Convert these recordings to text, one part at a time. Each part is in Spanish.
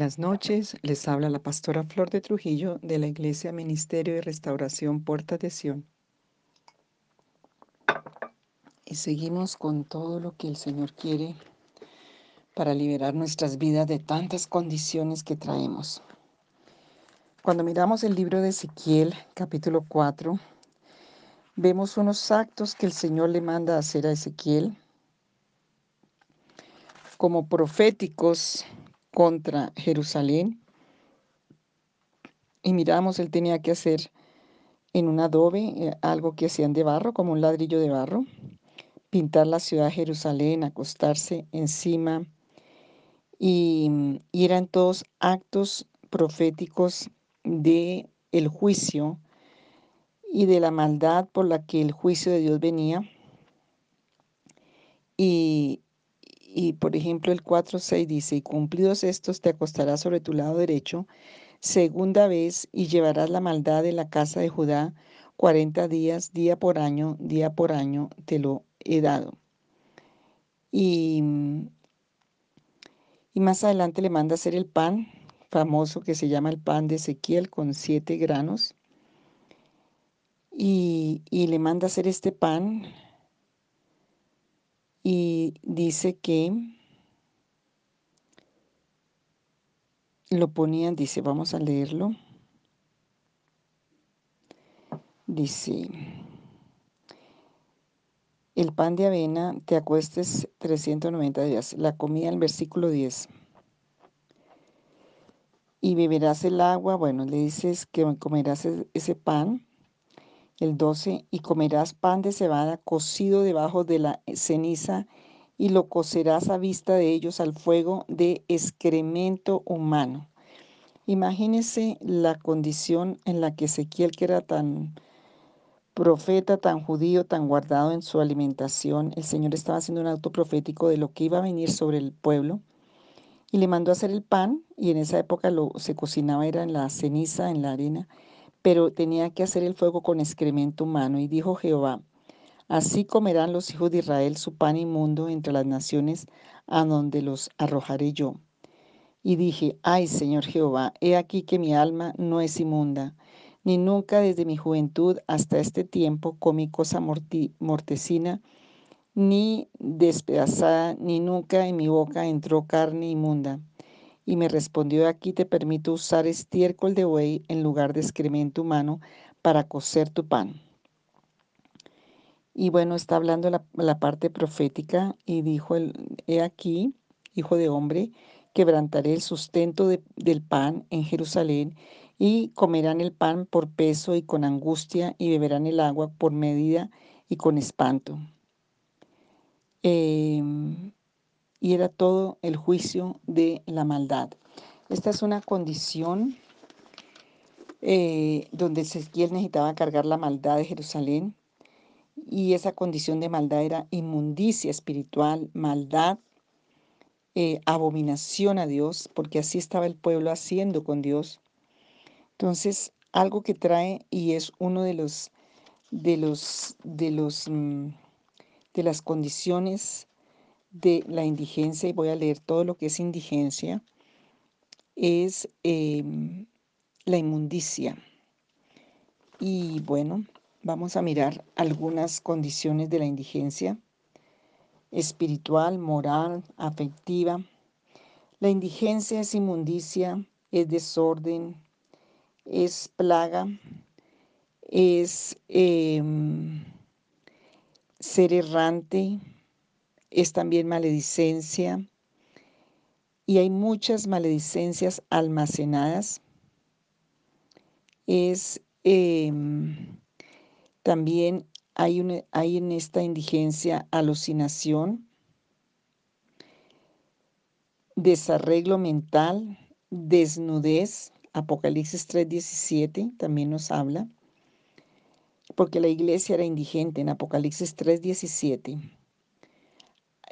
Buenas noches, les habla la pastora Flor de Trujillo de la Iglesia Ministerio de Restauración Puerta de Sion. Y seguimos con todo lo que el Señor quiere para liberar nuestras vidas de tantas condiciones que traemos. Cuando miramos el libro de Ezequiel, capítulo 4, vemos unos actos que el Señor le manda hacer a Ezequiel como proféticos contra Jerusalén. Y miramos, él tenía que hacer en un adobe eh, algo que hacían de barro, como un ladrillo de barro, pintar la ciudad de Jerusalén, acostarse encima. Y, eran todos actos proféticos de el juicio y de la maldad por la que el juicio de Dios venía. Y, y por ejemplo el 4.6 dice, y cumplidos estos te acostarás sobre tu lado derecho, segunda vez, y llevarás la maldad de la casa de Judá 40 días, día por año, día por año, te lo he dado. Y, y más adelante le manda hacer el pan famoso que se llama el pan de Ezequiel con siete granos. Y, y le manda hacer este pan y dice que lo ponían, dice, vamos a leerlo. Dice, el pan de avena te acuestes 390 días, la comida en versículo 10. Y beberás el agua, bueno, le dices que comerás e-, ese pan el 12, y comerás pan de cebada cocido debajo de la ceniza, y lo cocerás a vista de ellos al fuego de excremento humano. Imagínese la condición en la que Ezequiel, que era tan profeta, tan judío, tan guardado en su alimentación, el Señor estaba haciendo un auto profético de lo que iba a venir sobre el pueblo y le mandó a hacer el pan y en esa época lo se cocinaba era en la ceniza, en la arena pero tenía que hacer el fuego con excremento humano. Y dijo Jehová, así comerán los hijos de Israel su pan inmundo entre las naciones a donde los arrojaré yo. Y dije, ay Señor Jehová, he aquí que mi alma no es inmunda, ni nunca desde mi juventud hasta este tiempo comí cosa mortecina, ni despedazada, ni nunca en mi boca entró carne inmunda. Y me respondió, aquí te permito usar estiércol de buey en lugar de excremento humano para cocer tu pan. Y bueno, está hablando la, parte profética y dijo, el, he aquí, hijo de hombre, quebrantaré el sustento del pan en Jerusalén y comerán el pan por peso y con angustia y beberán el agua por medida y con espanto. Eh, y era todo el juicio de la maldad. Esta es una condición eh, donde Ezequiel necesitaba cargar la maldad de Jerusalén y esa condición de maldad era inmundicia espiritual, maldad, eh, abominación a Dios, porque así estaba el pueblo haciendo con Dios. Entonces, algo que trae y es uno de los de los de los mm, de las condiciones de la indigencia, y voy a leer todo lo que es indigencia, es em, la inmundicia. Y bueno, vamos a mirar algunas condiciones de la indigencia espiritual, moral, afectiva. La indigencia es inmundicia, es desorden, es plaga, es em, ser errante, es también maledicencia y hay muchas maledicencias almacenadas. Es em, también hay, hay en esta indigencia alucinación, desarreglo mental, desnudez, Apocalipsis 3:17 también nos habla, porque la iglesia era indigente en Apocalipsis 3:17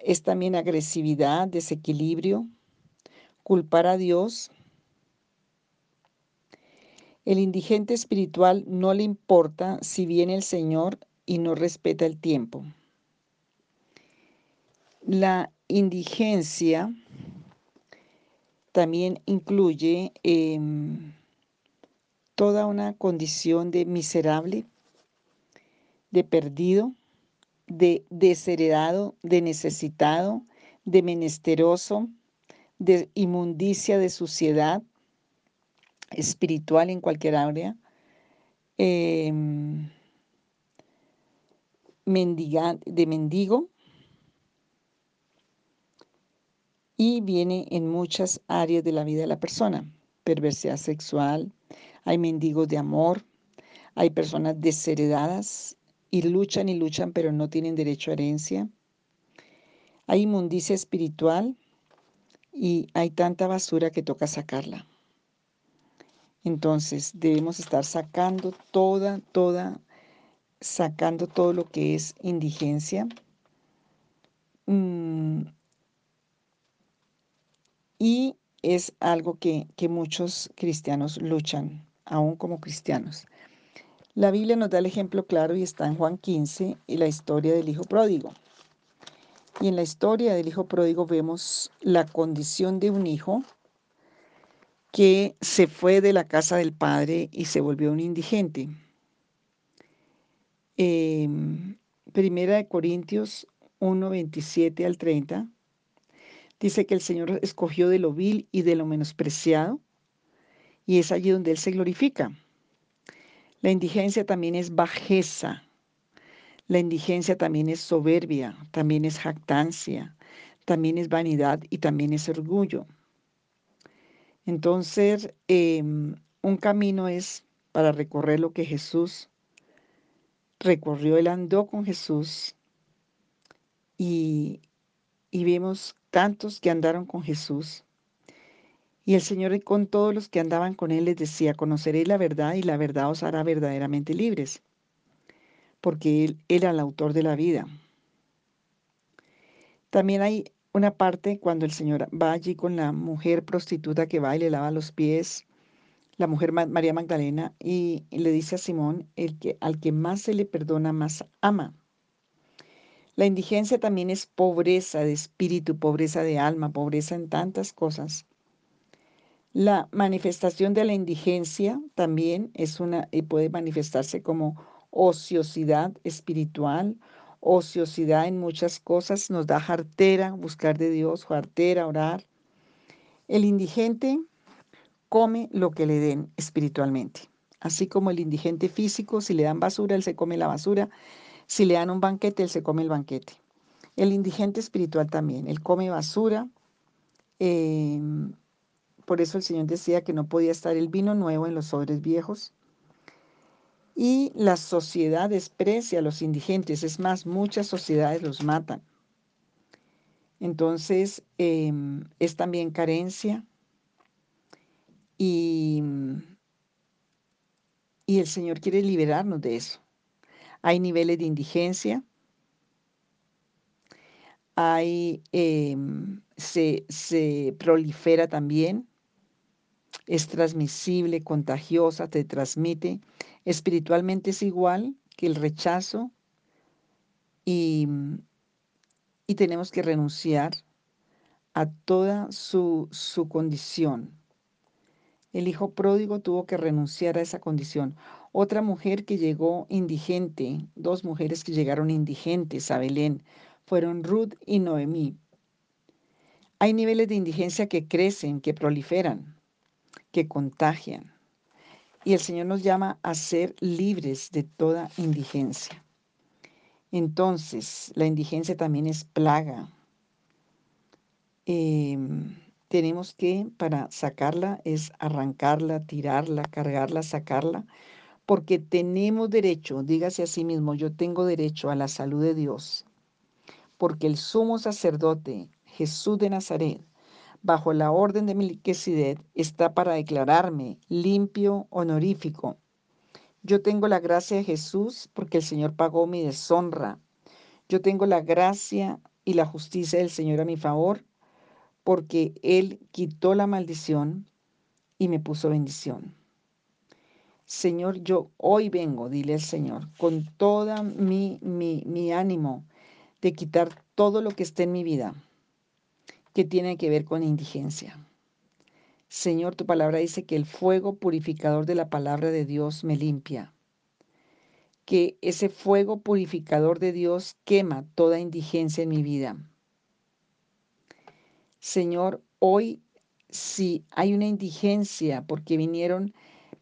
es también agresividad, desequilibrio, culpar a Dios. El indigente espiritual no le importa si viene el Señor y no respeta el tiempo. La indigencia también incluye em, toda una condición de miserable, de perdido, de desheredado, de necesitado, de menesteroso, de inmundicia, de suciedad espiritual en cualquier área, em, de mendigo, y viene en muchas áreas de la vida de la persona. Perversidad sexual, hay mendigos de amor, hay personas desheredadas y luchan y luchan pero no tienen derecho a herencia. Hay inmundicia espiritual y hay tanta basura que toca sacarla. Entonces debemos estar sacando toda, toda, sacando todo lo que es indigencia. Mm, y es algo que, que muchos cristianos luchan, aún como cristianos. La Biblia nos da el ejemplo claro y está en Juan 15 y la historia del Hijo Pródigo. Y en la historia del Hijo Pródigo vemos la condición de un hijo que se fue de la casa del padre y se volvió un indigente. Em, primera de Corintios 1, 27 al 30 dice que el Señor escogió de lo vil y de lo menospreciado y es allí donde Él se glorifica. La indigencia también es bajeza. La indigencia también es soberbia, también es jactancia, también es vanidad y también es orgullo. Entonces, em, un camino es para recorrer lo que Jesús recorrió. Él andó con Jesús y, y vemos tantos que andaron con Jesús. Y el Señor con todos los que andaban con Él les decía, conoceréis la verdad y la verdad os hará verdaderamente libres, porque Él era el autor de la vida. También hay una parte cuando el Señor va allí con la mujer prostituta que va y le lava los pies, la mujer María Magdalena, y, le dice a Simón, el que, al que más se le perdona, más ama. La indigencia también es pobreza de espíritu, pobreza de alma, pobreza en tantas cosas. La manifestación de la indigencia también es una y puede manifestarse como ociosidad espiritual ociosidad en muchas cosas, nos da jartera buscar de Dios, jartera orar. El indigente come lo que le den espiritualmente, así como el indigente físico, si le dan basura, él se come la basura, si le dan un banquete, él se come el banquete. El indigente espiritual también, él come basura. Em, por eso el Señor decía que no podía estar el vino nuevo en los sobres viejos y la sociedad desprecia a los indigentes. Es más, muchas sociedades los matan. Entonces, em, es también carencia y, y el Señor quiere liberarnos de eso. Hay niveles de indigencia, hay, em, se, se prolifera también, es transmisible, contagiosa, te transmite Espiritualmente es igual que el rechazo y, y tenemos que renunciar a toda su, su condición. El hijo pródigo tuvo que renunciar a esa condición. Otra mujer que llegó indigente, dos mujeres que llegaron indigentes a Belén, fueron Ruth y Noemí. Hay niveles de indigencia que crecen, que proliferan, que contagian. Y el Señor nos llama a ser libres de toda indigencia. Entonces, la indigencia también es plaga. Em, tenemos que, para sacarla, es arrancarla, tirarla, cargarla, sacarla, porque tenemos derecho, dígase a sí mismo, yo tengo derecho a la salud de Dios, porque el sumo sacerdote, Jesús de Nazaret, bajo la orden de Melquisedec está para declararme limpio, honorífico. Yo tengo la gracia de Jesús porque el Señor pagó mi deshonra. Yo tengo la gracia y la justicia del Señor a mi favor porque Él quitó la maldición y me puso bendición. Señor, yo hoy vengo, dile al Señor, con toda mi, mi, mi ánimo de quitar todo lo que esté en mi vida que tiene que ver con indigencia. Señor, tu palabra dice que el fuego purificador de la palabra de Dios me limpia. Que ese fuego purificador de Dios quema toda indigencia en mi vida. Señor, hoy si hay una indigencia porque vinieron,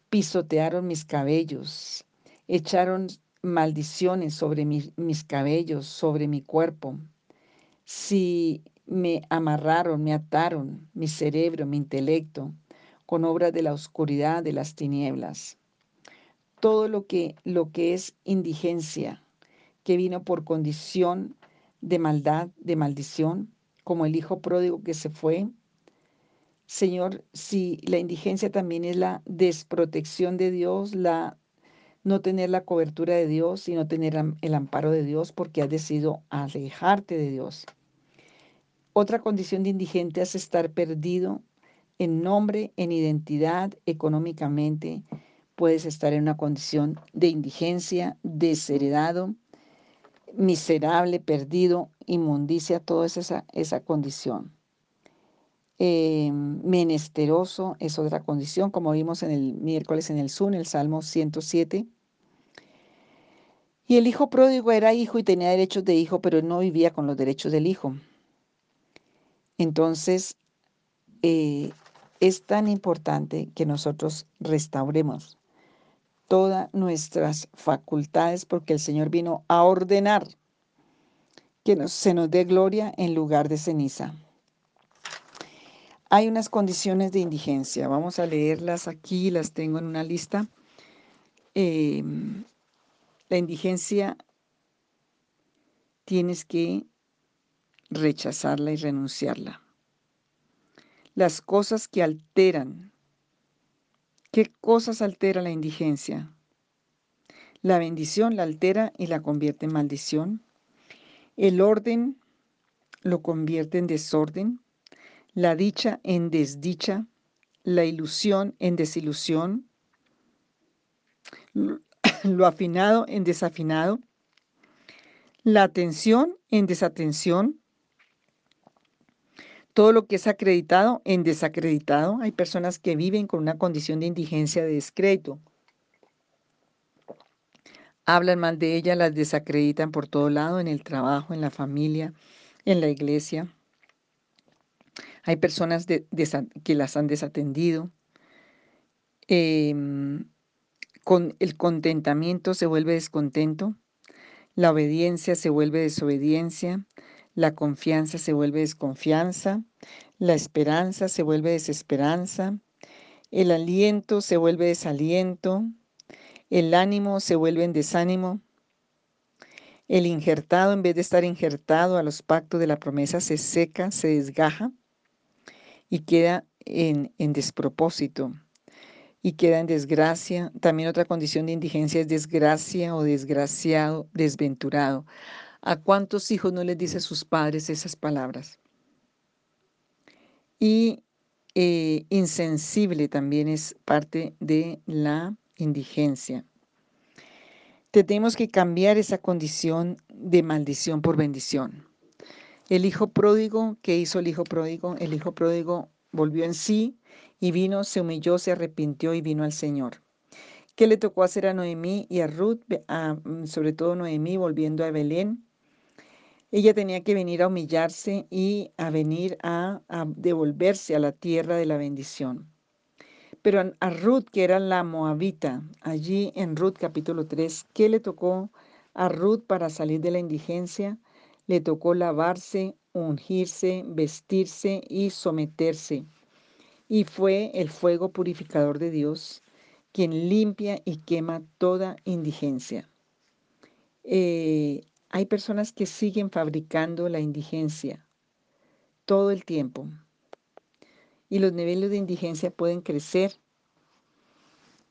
pisotearon mis cabellos, echaron maldiciones sobre mis cabellos, sobre mi cuerpo, si me amarraron, me ataron mi cerebro, mi intelecto, con obras de la oscuridad, de las tinieblas. Todo lo que, lo que es indigencia, que vino por condición de maldad, de maldición, como el hijo pródigo que se fue. Señor, si la indigencia también es la desprotección de Dios, la no tener la cobertura de Dios y no tener el amparo de Dios porque has decidido alejarte de Dios. Otra condición de indigente es estar perdido en nombre, en identidad, económicamente. Puedes estar en una condición de indigencia, desheredado, miserable, perdido, inmundicia, toda esa, esa condición. Eh, menesteroso es otra condición, como vimos en el miércoles en el Zoom, el Salmo 107. Y el hijo pródigo era hijo y tenía derechos de hijo, pero no vivía con los derechos del hijo. Entonces, eh, es tan importante que nosotros restauremos todas nuestras facultades porque el Señor vino a ordenar que se nos dé gloria en lugar de ceniza. Hay unas condiciones de indigencia. Vamos a leerlas aquí, las tengo en una lista. Em, la indigencia tienes que rechazarla y renunciarla. Las cosas que alteran. ¿Qué cosas altera la indigencia? La bendición la altera y la convierte en maldición. El orden lo convierte en desorden. La dicha en desdicha. La ilusión en desilusión. Lo afinado en desafinado. La atención en desatención todo lo que es acreditado en desacreditado. Hay personas que viven con una condición de indigencia de descrédito. Hablan mal de ella, las desacreditan por todo lado, en el trabajo, en la familia, en la iglesia. Hay personas que las han desatendido. Em, con el contentamiento se vuelve descontento. La obediencia se vuelve desobediencia. La confianza se vuelve desconfianza, la esperanza se vuelve desesperanza, el aliento se vuelve desaliento, el ánimo se vuelve en desánimo, el injertado en vez de estar injertado a los pactos de la promesa se seca, se desgaja y queda en, en despropósito y queda en desgracia. También otra condición de indigencia es desgracia o desgraciado, desventurado. ¿A cuántos hijos no les dice a sus padres esas palabras? Y eh, insensible también es parte de la indigencia. Tenemos que cambiar esa condición de maldición por bendición. El hijo pródigo, ¿qué hizo el hijo pródigo? El hijo pródigo volvió en sí y vino, se humilló, se arrepintió y vino al Señor. ¿Qué le tocó hacer a Noemí y a Ruth? Mm, sobre todo Noemí volviendo a Belén ella tenía que venir a humillarse y a venir a, devolverse a la tierra de la bendición. Pero a Ruth, que era la moabita, allí en Ruth capítulo 3, ¿qué le tocó a Ruth para salir de la indigencia? Le tocó lavarse, ungirse, vestirse y someterse. Y fue el fuego purificador de Dios quien limpia y quema toda indigencia. Eh, hay personas que siguen fabricando la indigencia todo el tiempo. Y los niveles de indigencia pueden crecer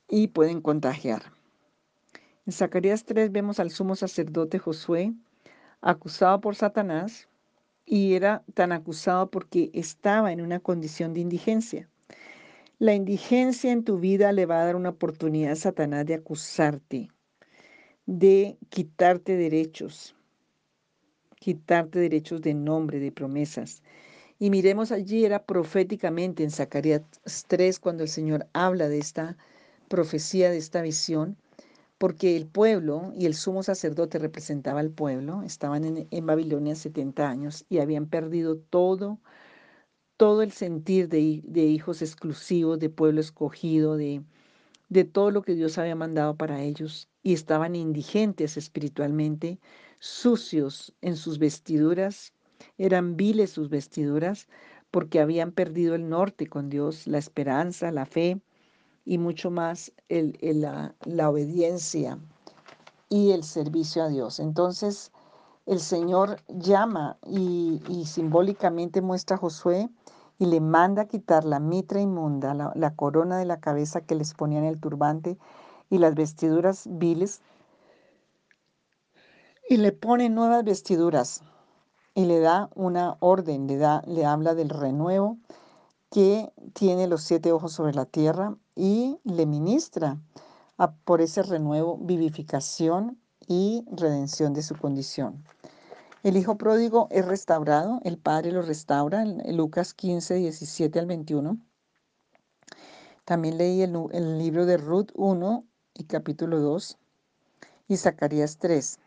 y pueden contagiar. En Zacarías 3 vemos al sumo sacerdote Josué acusado por Satanás y era tan acusado porque estaba en una condición de indigencia. La indigencia en tu vida le va a dar una oportunidad a Satanás de acusarte de quitarte derechos, quitarte derechos de nombre, de promesas. Y miremos allí, era proféticamente en Zacarías 3, cuando el Señor habla de esta profecía, de esta visión, porque el pueblo y el sumo sacerdote representaba al pueblo, estaban en, Babilonia 70 años y habían perdido todo, todo el sentir de, de hijos exclusivos, de pueblo escogido, de, de todo lo que Dios había mandado para ellos y estaban indigentes espiritualmente, sucios en sus vestiduras, eran viles sus vestiduras porque habían perdido el norte con Dios, la esperanza, la fe y mucho más el, la, la obediencia y el servicio a Dios. Entonces el Señor llama y, y simbólicamente muestra a Josué y le manda quitar la mitra inmunda, la, corona de la cabeza que les ponían el turbante y las vestiduras viles, y le pone nuevas vestiduras y le da una orden, le, da, le habla del renuevo que tiene los siete ojos sobre la tierra y le ministra por ese renuevo vivificación y redención de su condición. El hijo pródigo es restaurado, el padre lo restaura, en Lucas 15, 17 al 21. También leí el, libro de Ruth 1 y capítulo 2 y Zacarías 3.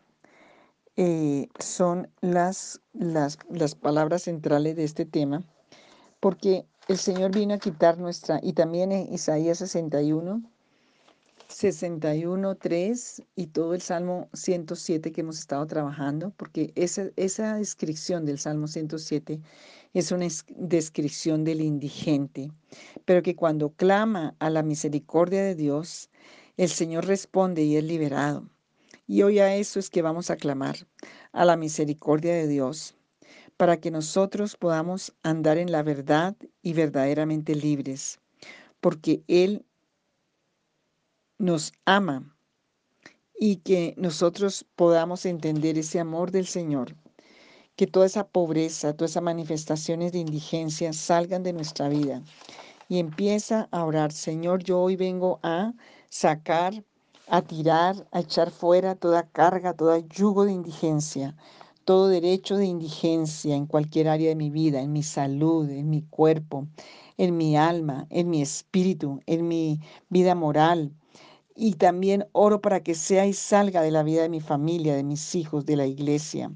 Eh, son las, las, las palabras centrales de este tema, porque el Señor vino a quitar nuestra, y también en Isaías 61, 61, 3 y todo el Salmo 107 que hemos estado trabajando, porque esa, esa descripción del Salmo 107 es una descripción del indigente, pero que cuando clama a la misericordia de Dios, el Señor responde y es liberado. Y hoy a eso es que vamos a clamar, a la misericordia de Dios, para que nosotros podamos andar en la verdad y verdaderamente libres, porque Él nos ama y que nosotros podamos entender ese amor del Señor, que toda esa pobreza, todas esas manifestaciones de indigencia salgan de nuestra vida y empieza a orar, Señor, yo hoy vengo a sacar, a tirar, a echar fuera toda carga, todo yugo de indigencia, todo derecho de indigencia en cualquier área de mi vida, en mi salud, en mi cuerpo, en mi alma, en mi espíritu, en mi vida moral, y también oro para que sea y salga de la vida de mi familia, de mis hijos, de la iglesia.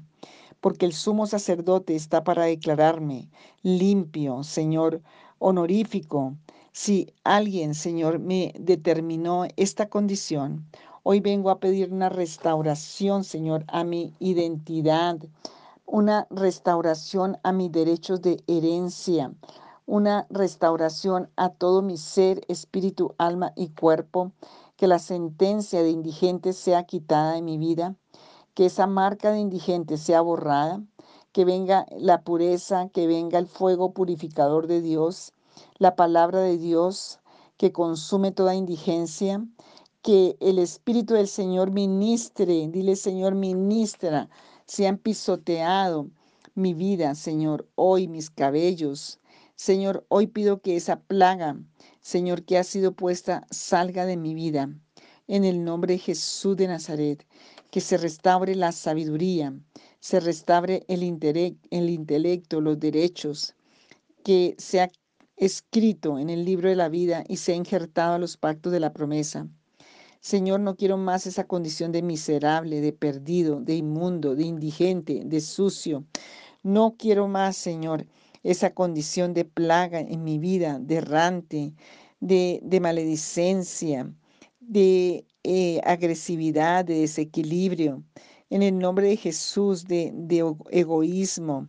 Porque el sumo sacerdote está para declararme limpio, Señor, honorífico. Si alguien, Señor, me determinó esta condición, hoy vengo a pedir una restauración, Señor, a mi identidad, una restauración a mis derechos de herencia, una restauración a todo mi ser, espíritu, alma y cuerpo que la sentencia de indigente sea quitada de mi vida, que esa marca de indigente sea borrada, que venga la pureza, que venga el fuego purificador de Dios, la palabra de Dios que consume toda indigencia, que el Espíritu del Señor ministre, dile Señor, ministra, sean pisoteado mi vida, Señor, hoy mis cabellos. Señor, hoy pido que esa plaga Señor, que ha sido puesta, salga de mi vida. En el nombre de Jesús de Nazaret, que se restaure la sabiduría, se restaure el, el intelecto, los derechos, que sea escrito en el libro de la vida y sea injertado a los pactos de la promesa. Señor, no quiero más esa condición de miserable, de perdido, de inmundo, de indigente, de sucio. No quiero más, Señor, esa condición de plaga en mi vida, de errante, de, de maledicencia, de eh, agresividad, de desequilibrio. En el nombre de Jesús, de, de egoísmo.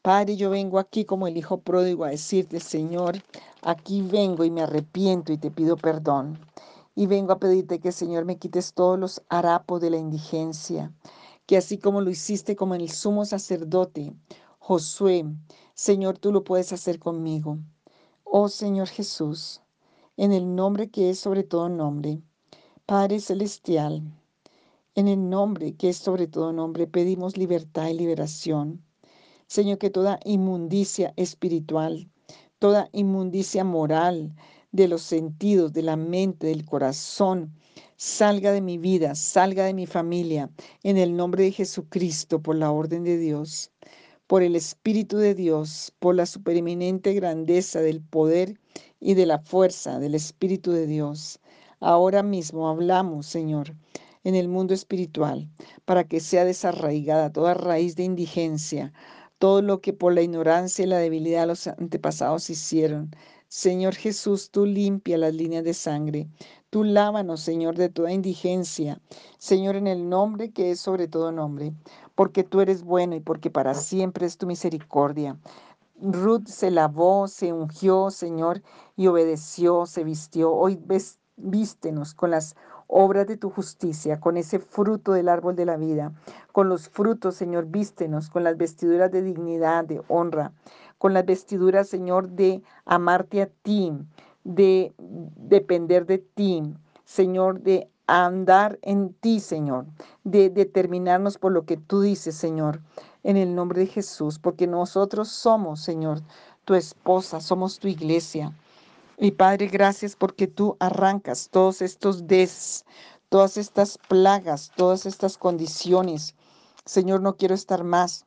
Padre, yo vengo aquí como el Hijo pródigo a decirte, Señor, aquí vengo y me arrepiento y te pido perdón. Y vengo a pedirte que, Señor, me quites todos los harapos de la indigencia, que así como lo hiciste como en el sumo sacerdote, Josué, Señor, tú lo puedes hacer conmigo. Oh Señor Jesús, en el nombre que es sobre todo nombre, Padre Celestial, en el nombre que es sobre todo nombre, pedimos libertad y liberación. Señor, que toda inmundicia espiritual, toda inmundicia moral de los sentidos, de la mente, del corazón, salga de mi vida, salga de mi familia, en el nombre de Jesucristo, por la orden de Dios por el Espíritu de Dios, por la supereminente grandeza del poder y de la fuerza del Espíritu de Dios. Ahora mismo hablamos, Señor, en el mundo espiritual, para que sea desarraigada toda raíz de indigencia, todo lo que por la ignorancia y la debilidad de los antepasados hicieron. Señor Jesús, tú limpia las líneas de sangre. Tú lávanos, Señor, de toda indigencia. Señor, en el nombre que es sobre todo nombre, porque tú eres bueno y porque para siempre es tu misericordia. Ruth se lavó, se ungió, Señor, y obedeció, se vistió. Hoy vístenos con las obras de tu justicia, con ese fruto del árbol de la vida, con los frutos, Señor, vístenos, con las vestiduras de dignidad, de honra, con las vestiduras, Señor, de amarte a ti, de depender de ti, Señor, de andar en ti, Señor, de determinarnos por lo que tú dices, Señor, en el nombre de Jesús, porque nosotros somos, Señor, tu esposa, somos tu iglesia. Y Padre, gracias porque tú arrancas todos estos des, todas estas plagas, todas estas condiciones. Señor, no quiero estar más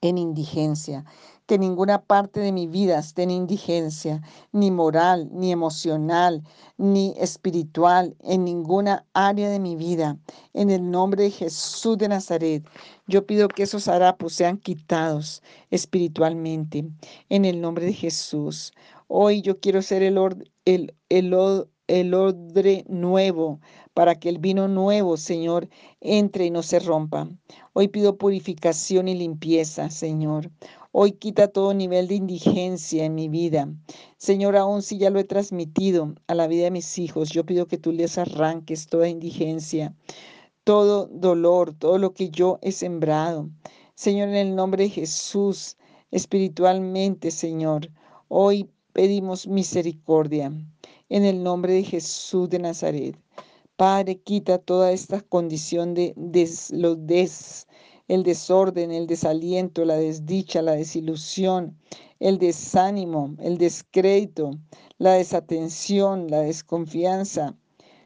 en indigencia que ninguna parte de mi vida esté en indigencia, ni moral, ni emocional, ni espiritual, en ninguna área de mi vida. En el nombre de Jesús de Nazaret, yo pido que esos harapos sean quitados espiritualmente. En el nombre de Jesús. Hoy yo quiero ser el, el, el, el odre nuevo, para que el vino nuevo, Señor, entre y no se rompa. Hoy pido purificación y limpieza, Señor. Hoy quita todo nivel de indigencia en mi vida. Señor, aún si ya lo he transmitido a la vida de mis hijos, yo pido que tú les arranques toda indigencia, todo dolor, todo lo que yo he sembrado. Señor, en el nombre de Jesús, espiritualmente, Señor, hoy pedimos misericordia. En el nombre de Jesús de Nazaret. Padre, quita toda esta condición de des, des, el desorden, el desaliento, la desdicha, la desilusión, el desánimo, el descrédito, la desatención, la desconfianza.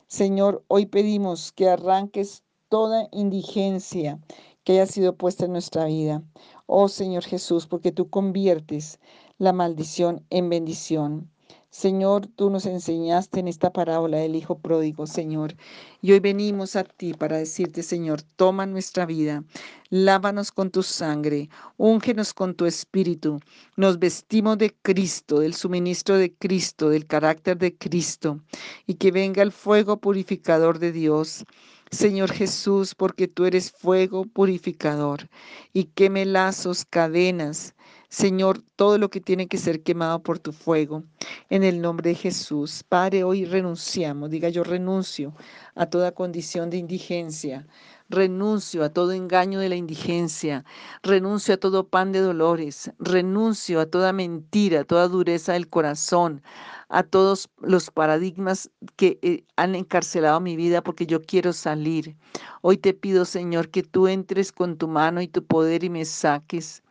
Señor, hoy pedimos que arranques toda indigencia que haya sido puesta en nuestra vida. Oh Señor Jesús, porque tú conviertes la maldición en bendición. Señor, tú nos enseñaste en esta parábola del Hijo Pródigo, Señor. Y hoy venimos a ti para decirte, Señor, toma nuestra vida, lávanos con tu sangre, úngenos con tu espíritu. Nos vestimos de Cristo, del suministro de Cristo, del carácter de Cristo. Y que venga el fuego purificador de Dios. Señor Jesús, porque tú eres fuego purificador. Y queme lazos, cadenas Señor, todo lo que tiene que ser quemado por tu fuego, en el nombre de Jesús. Padre, hoy renunciamos, diga yo renuncio a toda condición de indigencia, renuncio a todo engaño de la indigencia, renuncio a todo pan de dolores, renuncio a toda mentira, a toda dureza del corazón, a todos los paradigmas que eh, han encarcelado mi vida porque yo quiero salir. Hoy te pido, Señor, que tú entres con tu mano y tu poder y me saques.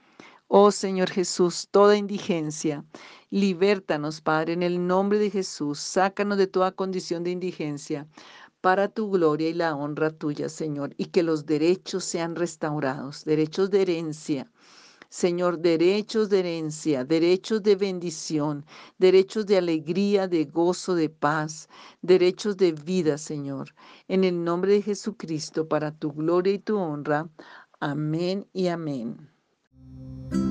Oh Señor Jesús, toda indigencia, libértanos, Padre, en el nombre de Jesús, sácanos de toda condición de indigencia para tu gloria y la honra tuya, Señor, y que los derechos sean restaurados, derechos de herencia. Señor, derechos de herencia, derechos de bendición, derechos de alegría, de gozo, de paz, derechos de vida, Señor. En el nombre de Jesucristo, para tu gloria y tu honra. Amén y amén. thank you